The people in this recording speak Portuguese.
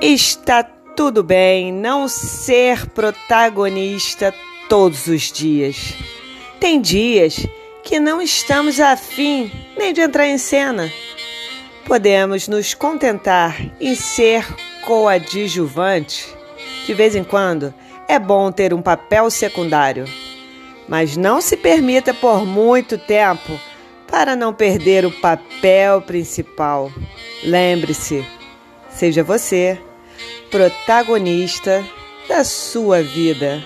Está tudo bem não ser protagonista todos os dias. Tem dias que não estamos afim nem de entrar em cena. Podemos nos contentar em ser coadjuvante. De vez em quando é bom ter um papel secundário, mas não se permita por muito tempo para não perder o papel principal. Lembre-se, seja você protagonista da sua vida.